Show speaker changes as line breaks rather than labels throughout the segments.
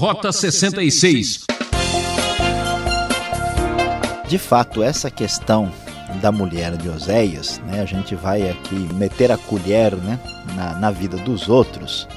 Rota 66.
De fato, essa questão da mulher de Oséias, né, a gente vai aqui meter a colher né, na, na vida dos outros.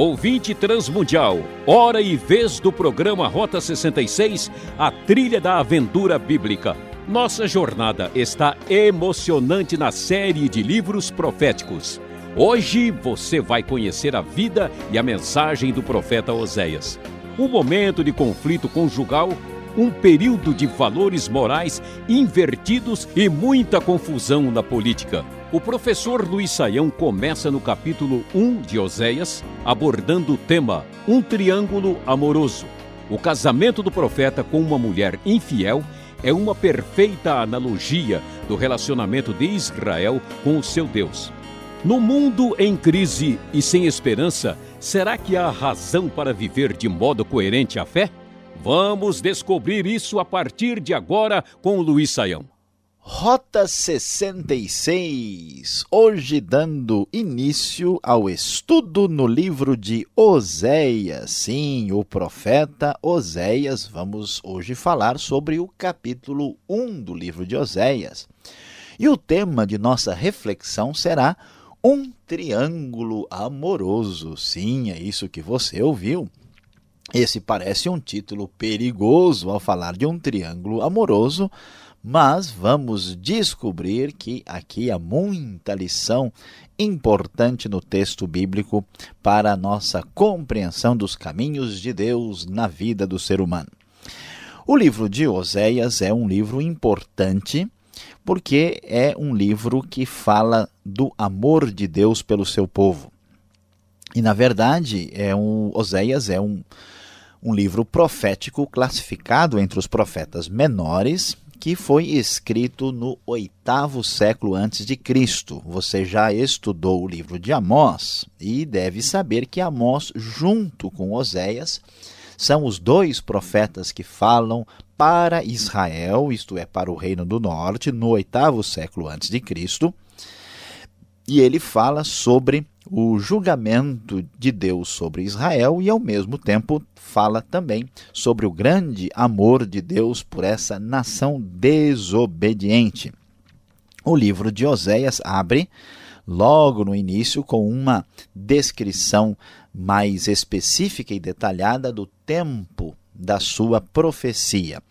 Ouvinte Transmundial, hora e vez do programa Rota 66, a trilha da aventura bíblica. Nossa jornada está emocionante na série de livros proféticos. Hoje você vai conhecer a vida e a mensagem do profeta Oséias. Um momento de conflito conjugal, um período de valores morais invertidos e muita confusão na política. O professor Luiz Saião começa no capítulo 1 de Oséias, abordando o tema Um Triângulo Amoroso. O casamento do profeta com uma mulher infiel é uma perfeita analogia do relacionamento de Israel com o seu Deus. No mundo em crise e sem esperança, será que há razão para viver de modo coerente a fé? Vamos descobrir isso a partir de agora com o Luiz Saião.
Rota 66, hoje dando início ao estudo no livro de Oséias. Sim, o profeta Oséias. Vamos hoje falar sobre o capítulo 1 do livro de Oséias. E o tema de nossa reflexão será um triângulo amoroso. Sim, é isso que você ouviu. Esse parece um título perigoso ao falar de um triângulo amoroso mas vamos descobrir que aqui há muita lição importante no texto bíblico para a nossa compreensão dos caminhos de Deus na vida do ser humano. O livro de Oséias é um livro importante porque é um livro que fala do amor de Deus pelo seu povo. E na verdade, é um Oséias é um um livro profético classificado entre os profetas menores que foi escrito no oitavo século antes de Cristo. Você já estudou o livro de Amós e deve saber que Amós, junto com Oséias, são os dois profetas que falam para Israel, isto é, para o reino do norte, no oitavo século antes de Cristo. E ele fala sobre o julgamento de Deus sobre Israel e, ao mesmo tempo, fala também sobre o grande amor de Deus por essa nação desobediente. O livro de Oséias abre logo no início com uma descrição mais específica e detalhada do tempo da sua profecia.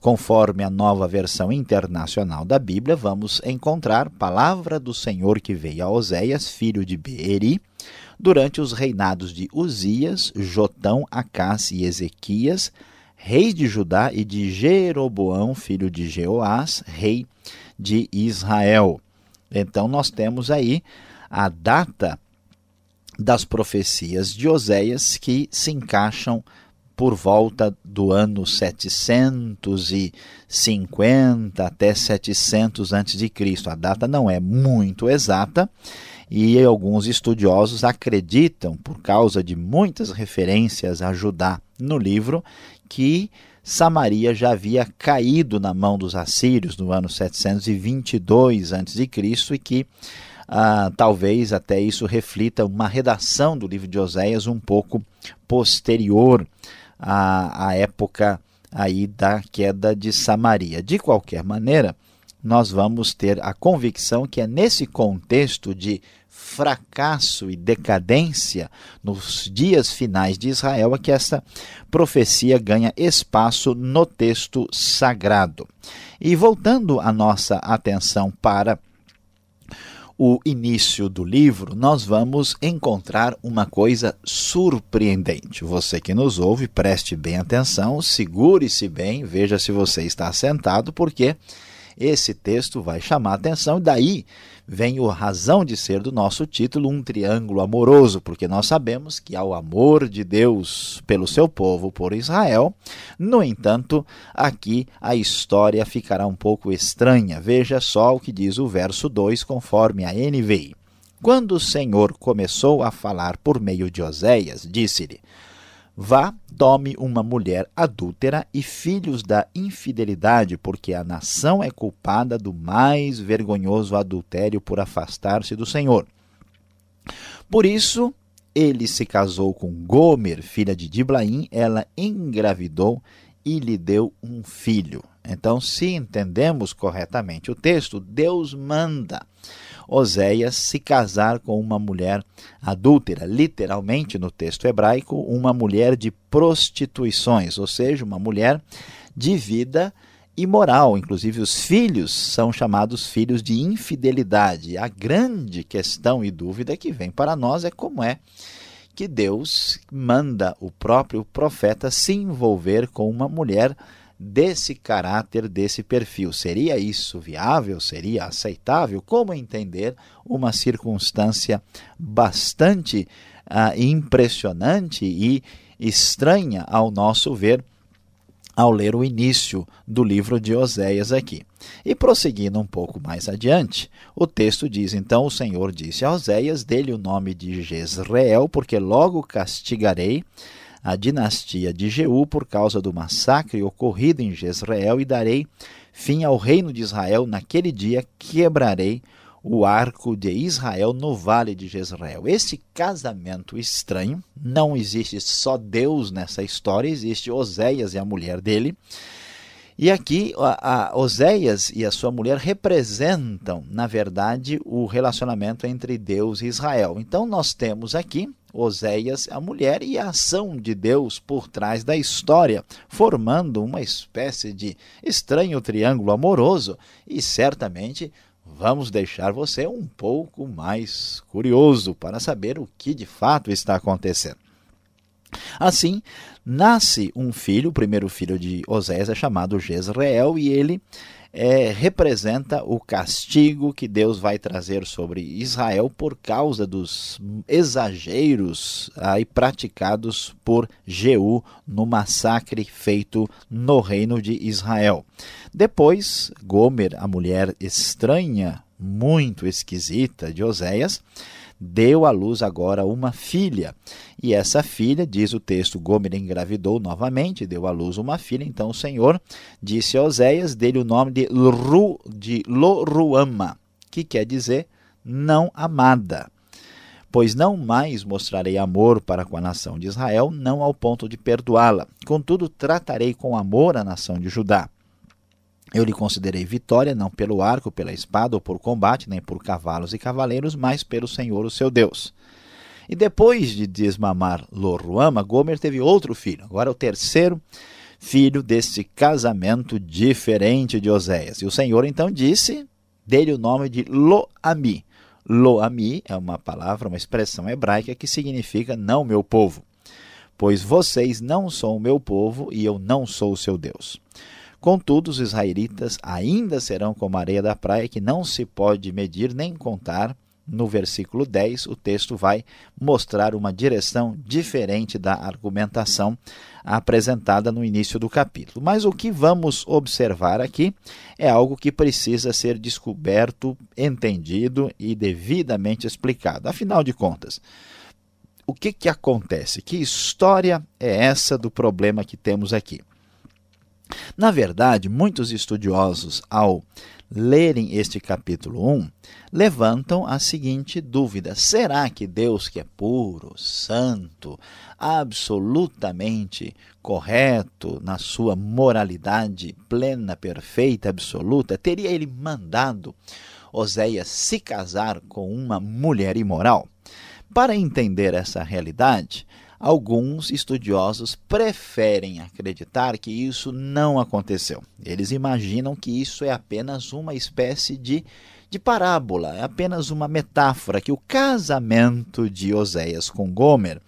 Conforme a nova versão internacional da Bíblia, vamos encontrar palavra do Senhor que veio a Oséias, filho de Beeri, durante os reinados de Uzias, Jotão, Acás e Ezequias, reis de Judá, e de Jeroboão, filho de Jeoás, rei de Israel. Então nós temos aí a data das profecias de Oséias que se encaixam por volta do ano 750 até 700 a.C. A data não é muito exata e alguns estudiosos acreditam, por causa de muitas referências a Judá no livro, que Samaria já havia caído na mão dos assírios no ano 722 a.C. e que ah, talvez até isso reflita uma redação do livro de Oséias um pouco posterior a, a época aí da queda de Samaria. De qualquer maneira, nós vamos ter a convicção que é nesse contexto de fracasso e decadência nos dias finais de Israel é que essa profecia ganha espaço no texto sagrado. E voltando a nossa atenção para o início do livro, nós vamos encontrar uma coisa surpreendente. Você que nos ouve, preste bem atenção, segure-se bem, veja se você está sentado, porque esse texto vai chamar atenção, e daí vem a razão de ser do nosso título, um triângulo amoroso, porque nós sabemos que há o amor de Deus pelo seu povo, por Israel. No entanto, aqui a história ficará um pouco estranha. Veja só o que diz o verso 2, conforme a NVI. Quando o Senhor começou a falar por meio de Oséias, disse-lhe: Vá, tome uma mulher adúltera e filhos da infidelidade, porque a nação é culpada do mais vergonhoso adultério por afastar-se do Senhor. Por isso, ele se casou com Gomer, filha de Diblaim, ela engravidou e lhe deu um filho. Então, se entendemos corretamente o texto, Deus manda Oséias se casar com uma mulher adúltera, literalmente no texto hebraico, uma mulher de prostituições, ou seja, uma mulher de vida imoral. Inclusive, os filhos são chamados filhos de infidelidade. A grande questão e dúvida que vem para nós é como é que Deus manda o próprio profeta se envolver com uma mulher desse caráter, desse perfil. Seria isso viável? Seria aceitável? Como entender uma circunstância bastante uh, impressionante e estranha ao nosso ver ao ler o início do livro de Oséias aqui. E prosseguindo um pouco mais adiante, o texto diz: Então o Senhor disse a Oséias: Dê-lhe o nome de Jezreel, porque logo castigarei a dinastia de Jeú por causa do massacre ocorrido em Jezreel e darei fim ao reino de Israel naquele dia quebrarei o arco de Israel no vale de Jezreel. Esse casamento estranho, não existe só Deus nessa história, existe Oséias e a mulher dele. E aqui a, a Oséias e a sua mulher representam, na verdade, o relacionamento entre Deus e Israel. Então nós temos aqui Oséias, a mulher e a ação de Deus por trás da história, formando uma espécie de estranho triângulo amoroso e certamente vamos deixar você um pouco mais curioso para saber o que de fato está acontecendo. Assim, nasce um filho, o primeiro filho de Oséias é chamado Jezreel e ele é, representa o castigo que Deus vai trazer sobre Israel por causa dos exageros aí praticados por Jeú no massacre feito no reino de Israel. Depois, Gomer, a mulher estranha, muito esquisita de Oséias, deu à luz agora uma filha. E essa filha, diz o texto, Gomer engravidou novamente, deu à luz uma filha. Então o Senhor disse a Oséias, dele o nome de, Ru, de Loruama, que quer dizer não amada. Pois não mais mostrarei amor para com a nação de Israel, não ao ponto de perdoá-la. Contudo, tratarei com amor a nação de Judá. Eu lhe considerei vitória, não pelo arco, pela espada ou por combate, nem por cavalos e cavaleiros, mas pelo Senhor, o seu Deus. E depois de desmamar Loruama, Gomer teve outro filho, agora o terceiro filho desse casamento diferente de Oséias. E o Senhor então disse dele o nome de Loami. Loami é uma palavra, uma expressão hebraica que significa não meu povo. Pois vocês não são o meu povo e eu não sou o seu Deus. Contudo, os israelitas ainda serão como a areia da praia, que não se pode medir nem contar. No versículo 10, o texto vai mostrar uma direção diferente da argumentação apresentada no início do capítulo. Mas o que vamos observar aqui é algo que precisa ser descoberto, entendido e devidamente explicado. Afinal de contas, o que, que acontece? Que história é essa do problema que temos aqui? Na verdade, muitos estudiosos, ao lerem este capítulo 1, levantam a seguinte dúvida: será que Deus, que é puro, santo, absolutamente correto na sua moralidade plena, perfeita, absoluta, teria ele mandado Oséias se casar com uma mulher imoral? Para entender essa realidade, Alguns estudiosos preferem acreditar que isso não aconteceu. Eles imaginam que isso é apenas uma espécie de, de parábola, é apenas uma metáfora, que o casamento de Oséias com Gomer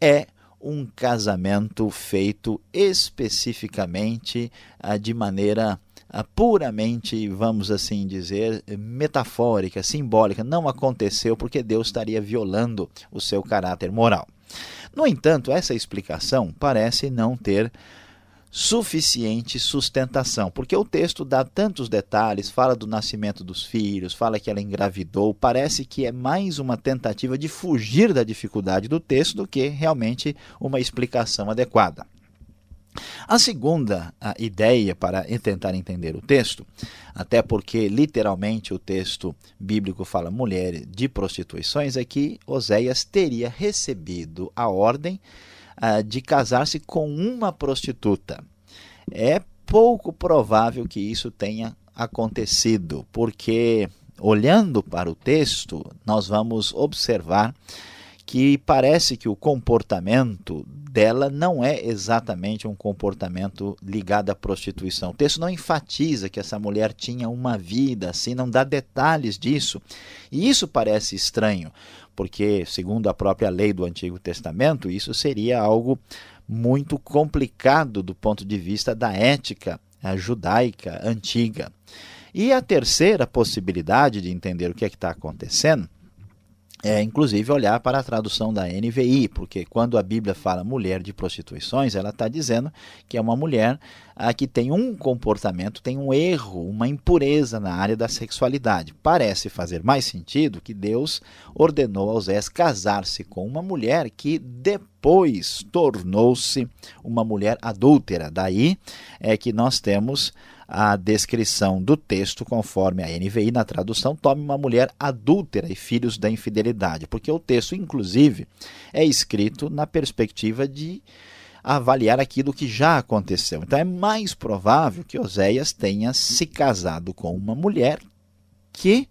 é um casamento feito especificamente ah, de maneira ah, puramente, vamos assim dizer, metafórica, simbólica. Não aconteceu porque Deus estaria violando o seu caráter moral. No entanto, essa explicação parece não ter suficiente sustentação, porque o texto dá tantos detalhes, fala do nascimento dos filhos, fala que ela engravidou, parece que é mais uma tentativa de fugir da dificuldade do texto do que realmente uma explicação adequada. A segunda a ideia para tentar entender o texto, até porque literalmente o texto bíblico fala mulher de prostituições, é que Oséias teria recebido a ordem uh, de casar-se com uma prostituta. É pouco provável que isso tenha acontecido, porque olhando para o texto, nós vamos observar que parece que o comportamento dela não é exatamente um comportamento ligado à prostituição. O texto não enfatiza que essa mulher tinha uma vida assim, não dá detalhes disso. E isso parece estranho, porque, segundo a própria lei do Antigo Testamento, isso seria algo muito complicado do ponto de vista da ética judaica antiga. E a terceira possibilidade de entender o que é está acontecendo é, inclusive, olhar para a tradução da NVI, porque quando a Bíblia fala mulher de prostituições, ela está dizendo que é uma mulher ah, que tem um comportamento, tem um erro, uma impureza na área da sexualidade. Parece fazer mais sentido que Deus ordenou aos Zés casar-se com uma mulher que depois tornou-se uma mulher adúltera. Daí é que nós temos a descrição do texto, conforme a NVI na tradução, tome uma mulher adúltera e filhos da infidelidade, porque o texto, inclusive, é escrito na perspectiva de avaliar aquilo que já aconteceu. Então é mais provável que Oséias tenha se casado com uma mulher que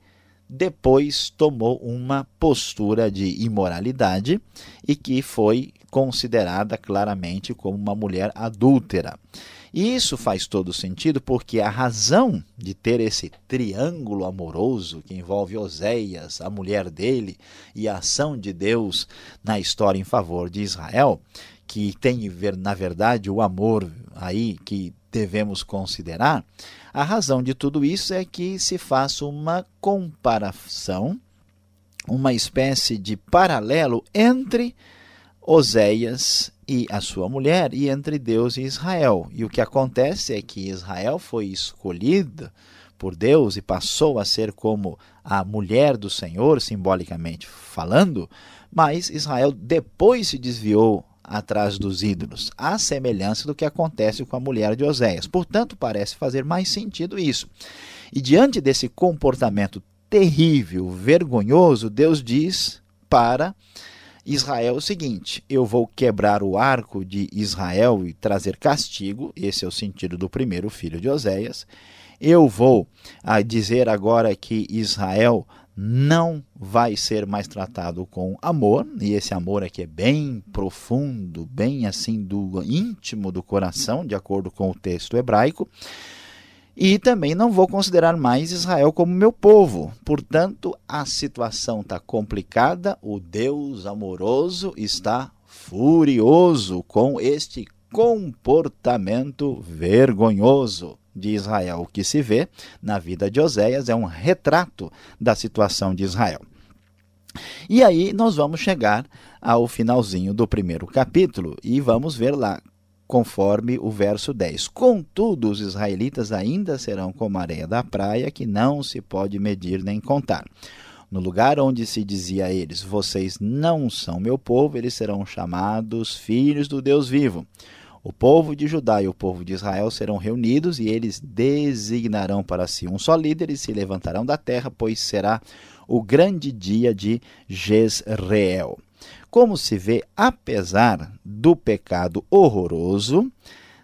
depois tomou uma postura de imoralidade e que foi considerada claramente como uma mulher adúltera. E isso faz todo sentido porque a razão de ter esse triângulo amoroso que envolve Oséias, a mulher dele e a ação de Deus na história em favor de Israel, que tem na verdade o amor aí que devemos considerar, a razão de tudo isso é que se faça uma comparação, uma espécie de paralelo entre Oséias e a sua mulher, e entre Deus e Israel. E o que acontece é que Israel foi escolhida por Deus e passou a ser como a mulher do Senhor, simbolicamente falando, mas Israel depois se desviou atrás dos ídolos, à semelhança do que acontece com a mulher de Oséias. Portanto, parece fazer mais sentido isso. E diante desse comportamento terrível, vergonhoso, Deus diz para Israel o seguinte: eu vou quebrar o arco de Israel e trazer castigo, esse é o sentido do primeiro filho de Oséias. Eu vou a dizer agora que Israel não vai ser mais tratado com amor, e esse amor aqui é bem profundo, bem assim do íntimo do coração, de acordo com o texto hebraico. E também não vou considerar mais Israel como meu povo. Portanto, a situação está complicada, o Deus amoroso está furioso com este comportamento vergonhoso de Israel. O que se vê na vida de Oséias é um retrato da situação de Israel. E aí nós vamos chegar ao finalzinho do primeiro capítulo e vamos ver lá conforme o verso 10. Contudo, os israelitas ainda serão como a areia da praia, que não se pode medir nem contar. No lugar onde se dizia a eles: Vocês não são meu povo, eles serão chamados filhos do Deus vivo. O povo de Judá e o povo de Israel serão reunidos e eles designarão para si um só líder e se levantarão da terra, pois será o grande dia de Jezreel. Como se vê, apesar do pecado horroroso,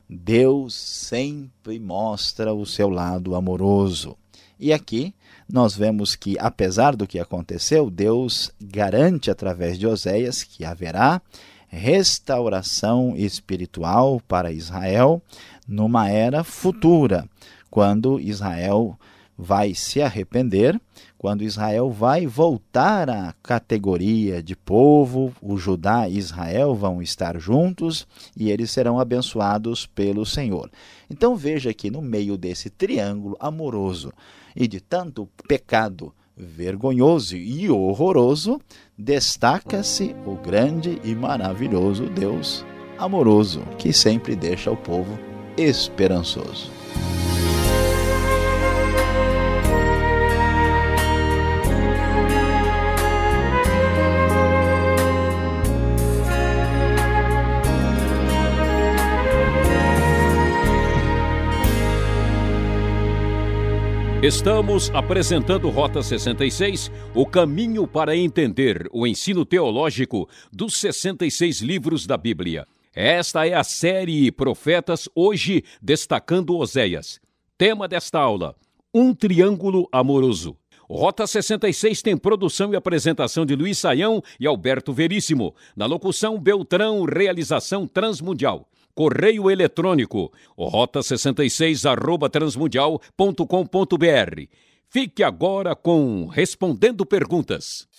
Deus sempre mostra o seu lado amoroso. E aqui nós vemos que, apesar do que aconteceu, Deus garante através de Oséias que haverá restauração espiritual para Israel numa era futura, quando Israel vai se arrepender quando Israel vai voltar à categoria de povo, o Judá e Israel vão estar juntos e eles serão abençoados pelo Senhor. Então veja que no meio desse triângulo amoroso e de tanto pecado vergonhoso e horroroso, destaca-se o grande e maravilhoso Deus amoroso, que sempre deixa o povo esperançoso.
Estamos apresentando Rota 66, o caminho para entender o ensino teológico dos 66 livros da Bíblia. Esta é a série Profetas, hoje destacando Oséias. Tema desta aula: Um Triângulo Amoroso. Rota 66 tem produção e apresentação de Luiz Saião e Alberto Veríssimo. Na locução, Beltrão, realização Transmundial. Correio eletrônico rota66 arroba transmundial.com.br. Fique agora com Respondendo Perguntas.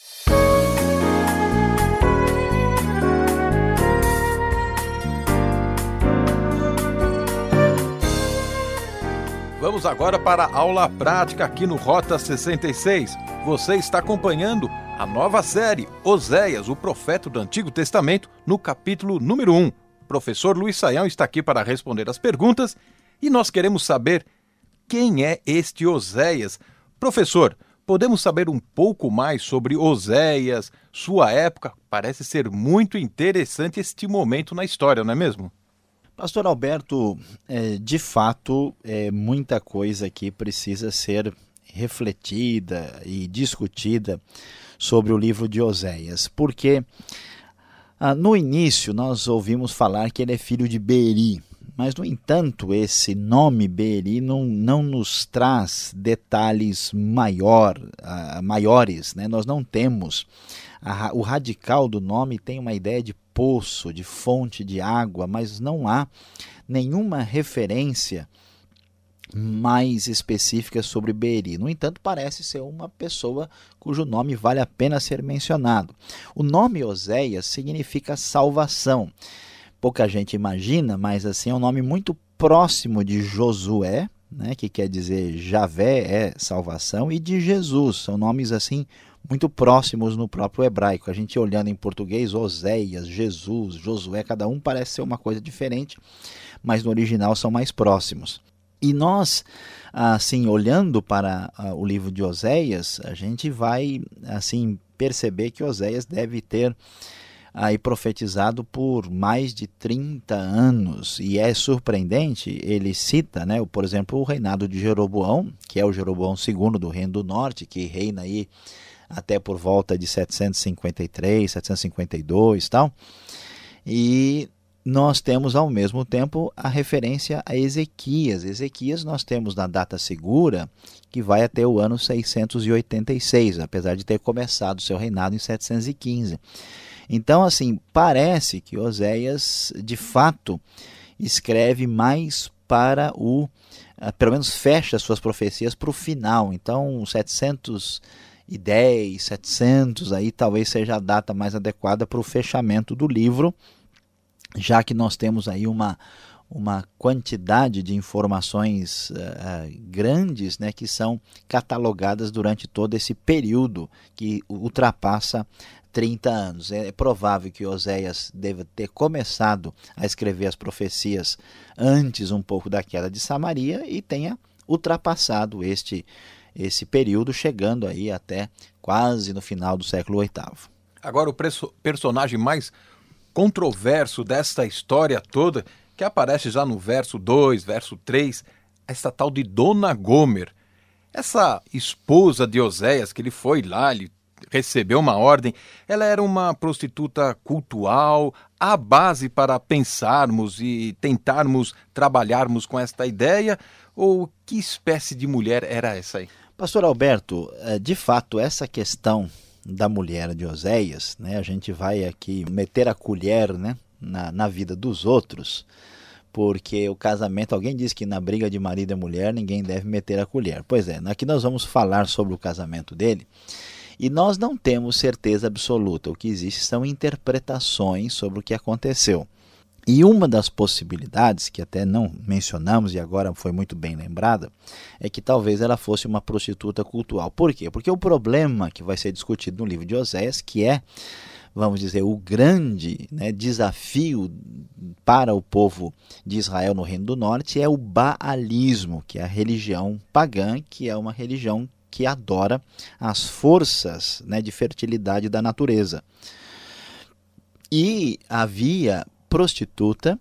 Vamos agora para a aula prática aqui no Rota 66. Você está acompanhando a nova série Oséias, o profeta do Antigo Testamento, no capítulo número 1 Professor Luiz Saião está aqui para responder as perguntas e nós queremos saber quem é este Oséias. Professor, podemos saber um pouco mais sobre Oséias, sua época? Parece ser muito interessante este momento na história, não é mesmo?
Pastor Alberto, é, de fato, é, muita coisa aqui precisa ser refletida e discutida sobre o livro de Oséias, porque ah, no início, nós ouvimos falar que ele é filho de Beri, mas, no entanto, esse nome Beri não, não nos traz detalhes maior, uh, maiores. Né? Nós não temos. A, o radical do nome tem uma ideia de poço, de fonte de água, mas não há nenhuma referência mais específicas sobre Beeri. No entanto, parece ser uma pessoa cujo nome vale a pena ser mencionado. O nome Oséias significa salvação. Pouca gente imagina, mas assim é um nome muito próximo de Josué, né, que quer dizer Javé é salvação, e de Jesus. São nomes assim muito próximos no próprio hebraico. A gente olhando em português, Oséias, Jesus, Josué, cada um parece ser uma coisa diferente, mas no original são mais próximos. E nós, assim, olhando para uh, o livro de Oséias, a gente vai, assim, perceber que Oséias deve ter aí profetizado por mais de 30 anos. E é surpreendente, ele cita, né, por exemplo, o reinado de Jeroboão, que é o Jeroboão II do Reino do Norte, que reina aí até por volta de 753, 752 tal. E nós temos ao mesmo tempo a referência a Ezequias. Ezequias nós temos na data segura que vai até o ano 686, apesar de ter começado seu reinado em 715. Então, assim, parece que Oséias, de fato, escreve mais para o, ah, pelo menos fecha suas profecias para o final. Então, 710, 700 aí talvez seja a data mais adequada para o fechamento do livro já que nós temos aí uma, uma quantidade de informações uh, grandes né, que são catalogadas durante todo esse período que ultrapassa 30 anos. É provável que Oséias deva ter começado a escrever as profecias antes um pouco da queda de Samaria e tenha ultrapassado este, esse período, chegando aí até quase no final do século VIII.
Agora, o personagem mais controverso desta história toda, que aparece já no verso 2, verso 3, esta tal de Dona Gomer. Essa esposa de Oséias, que ele foi lá, ele recebeu uma ordem, ela era uma prostituta cultual, a base para pensarmos e tentarmos trabalharmos com esta ideia? Ou que espécie de mulher era essa aí?
Pastor Alberto, eh, de fato, essa questão da mulher de Oséias, né? A gente vai aqui meter a colher, né, na, na vida dos outros, porque o casamento, alguém diz que na briga de marido e mulher ninguém deve meter a colher. Pois é, aqui nós vamos falar sobre o casamento dele. E nós não temos certeza absoluta. O que existe são interpretações sobre o que aconteceu. E uma das possibilidades, que até não mencionamos e agora foi muito bem lembrada, é que talvez ela fosse uma prostituta cultural. Por quê? Porque o problema que vai ser discutido no livro de Oséias, que é vamos dizer, o grande né, desafio para o povo de Israel no Reino do Norte é o Baalismo, que é a religião pagã, que é uma religião que adora as forças né, de fertilidade da natureza. E havia prostituta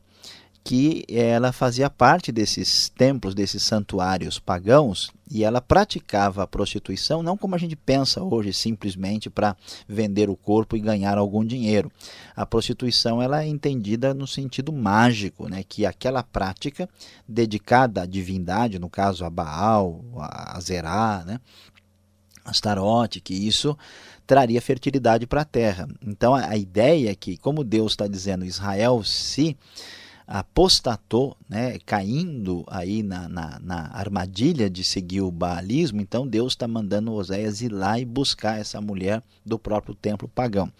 que ela fazia parte desses templos, desses santuários pagãos, e ela praticava a prostituição não como a gente pensa hoje, simplesmente para vender o corpo e ganhar algum dinheiro. A prostituição ela é entendida no sentido mágico, né, que aquela prática dedicada à divindade, no caso a Baal, a Zerá, né, Astarote, que isso traria fertilidade para a terra. Então a, a ideia é que, como Deus está dizendo, Israel se apostatou, né, caindo aí na, na, na, armadilha de seguir o baalismo, então Deus está mandando Oséias ir lá e buscar essa mulher do próprio templo pagão.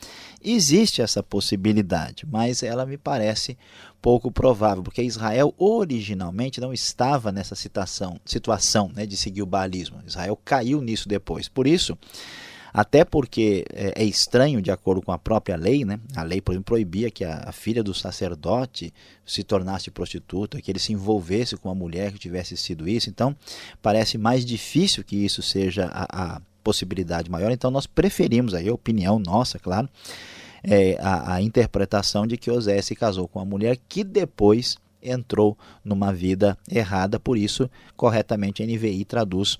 Existe essa possibilidade, mas ela me parece pouco provável, porque Israel originalmente não estava nessa situação, situação né, de seguir o baalismo. Israel caiu nisso depois. Por isso, até porque é, é, estranho, de acordo com a própria lei, né? a lei, por exemplo, proibia que a, a, filha do sacerdote se tornasse prostituta, que ele se envolvesse com uma mulher que tivesse sido isso. Então, parece mais difícil que isso seja a, a possibilidade maior. Então, nós preferimos, aí, a opinião nossa, claro, é, a, a interpretação de que Osé se casou com uma mulher que depois entrou numa vida errada, por isso, corretamente, a NVI traduz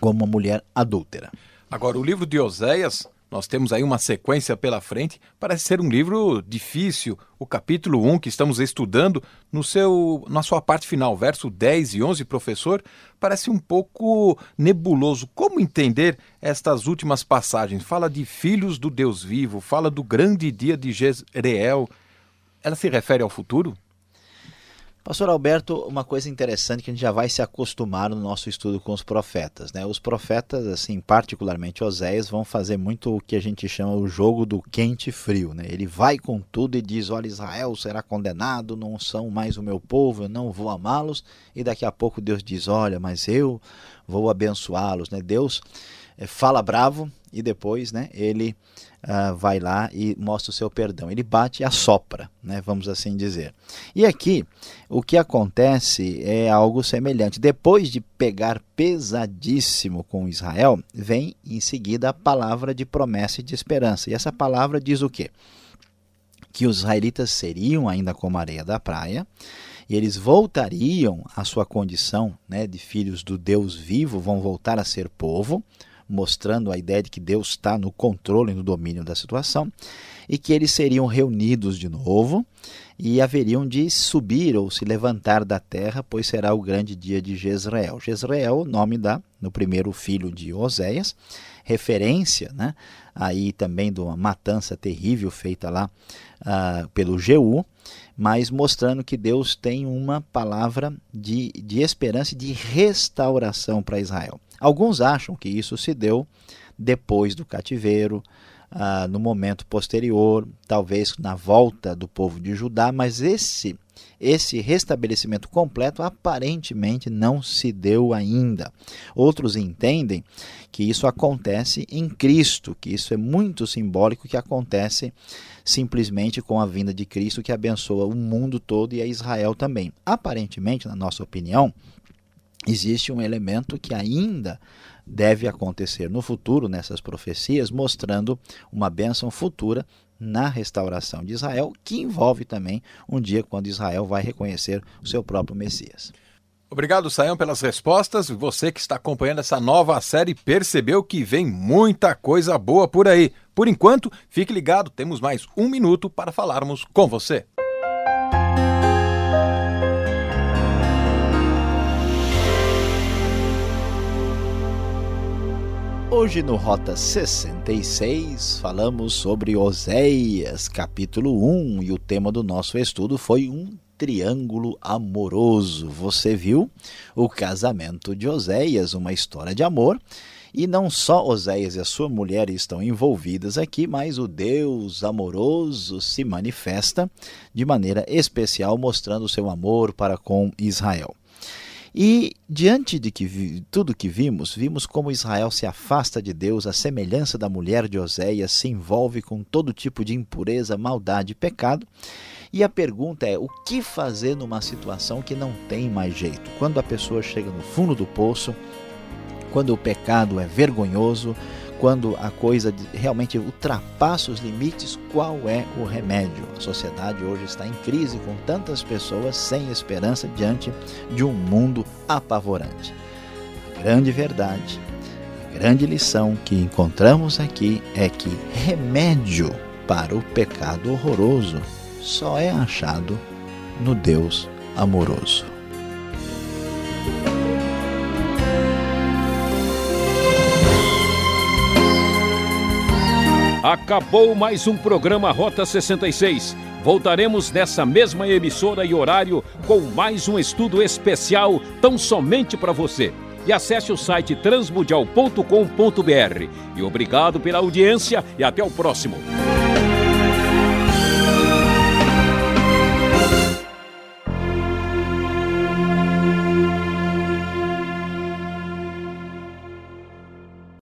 como uma mulher adúltera.
Agora, o livro de Oséias, nós temos aí uma sequência pela frente, parece ser um livro difícil. O capítulo 1 que estamos estudando, no seu, na sua parte final, verso 10 e 11, professor, parece um pouco nebuloso. Como entender estas últimas passagens? Fala de filhos do Deus vivo, fala do grande dia de Jezreel. Ela se refere ao futuro?
Pastor Alberto, uma coisa interessante que a gente já vai se acostumar no nosso estudo com os profetas. Né? Os profetas, assim, particularmente Oséias, vão fazer muito o que a gente chama o jogo do quente frio. Né? Ele vai com tudo e diz: Olha, Israel será condenado, não são mais o meu povo, eu não vou amá-los. E daqui a pouco Deus diz: Olha, mas eu vou abençoá-los. Né? Deus é, fala bravo e depois né, ele uh, vai lá e mostra o seu perdão. Ele bate e assopra, né, vamos assim dizer. E aqui o que acontece é algo semelhante. Depois de pegar pesadíssimo com Israel, vem em seguida a palavra de promessa e de esperança. E essa palavra diz o quê? Que os israelitas seriam ainda como areia da praia e eles voltariam à sua condição né, de filhos do Deus vivo, vão voltar a ser povo, mostrando a ideia de que Deus está no controle e no domínio da situação, e que eles seriam reunidos de novo e haveriam de subir ou se levantar da terra, pois será o grande dia de Jezreel. Jezreel, nome da no primeiro filho de Oséias, referência, né, aí também de uma matança terrível feita lá uh, pelo Jeú, mas mostrando que Deus tem uma palavra de, de esperança e de restauração para Israel. Alguns acham que isso se deu depois do cativeiro, ah, no momento posterior, talvez na volta do povo de Judá, mas esse esse restabelecimento completo aparentemente não se deu ainda. Outros entendem que isso acontece em Cristo, que isso é muito simbólico que acontece simplesmente com a vinda de Cristo que abençoa o mundo todo e a Israel também. Aparentemente, na nossa opinião, existe um elemento que ainda deve acontecer no futuro nessas profecias, mostrando uma bênção futura na restauração de Israel, que envolve também um dia quando Israel vai reconhecer o seu próprio Messias.
Obrigado, Saião, pelas respostas. Você que está acompanhando essa nova série percebeu que vem muita coisa boa por aí. Por enquanto, fique ligado, temos mais um minuto para falarmos com você.
Hoje no Rota 66 falamos sobre Oséias, capítulo 1, e o tema do nosso estudo foi um triângulo amoroso. Você viu o casamento de Oséias, uma história de amor, e não só Oséias e a sua mulher estão envolvidas aqui, mas o Deus amoroso se manifesta de maneira especial, mostrando seu amor para com Israel. E diante de que tudo que vimos, vimos como Israel se afasta de Deus, a semelhança da mulher de Oséias se envolve com todo tipo de impureza, maldade e pecado. E a pergunta é: o que fazer numa situação que não tem mais jeito? Quando a pessoa chega no fundo do poço, quando o pecado é vergonhoso, quando a coisa realmente ultrapassa os limites, qual é o remédio? A sociedade hoje está em crise com tantas pessoas sem esperança diante de um mundo apavorante. A grande verdade, a grande lição que encontramos aqui é que remédio para o pecado horroroso só é achado no Deus amoroso.
Acabou mais um programa Rota 66. Voltaremos nessa mesma emissora e horário com mais um estudo especial tão somente para você. E acesse o site transmundial.com.br. E obrigado pela audiência e até o próximo.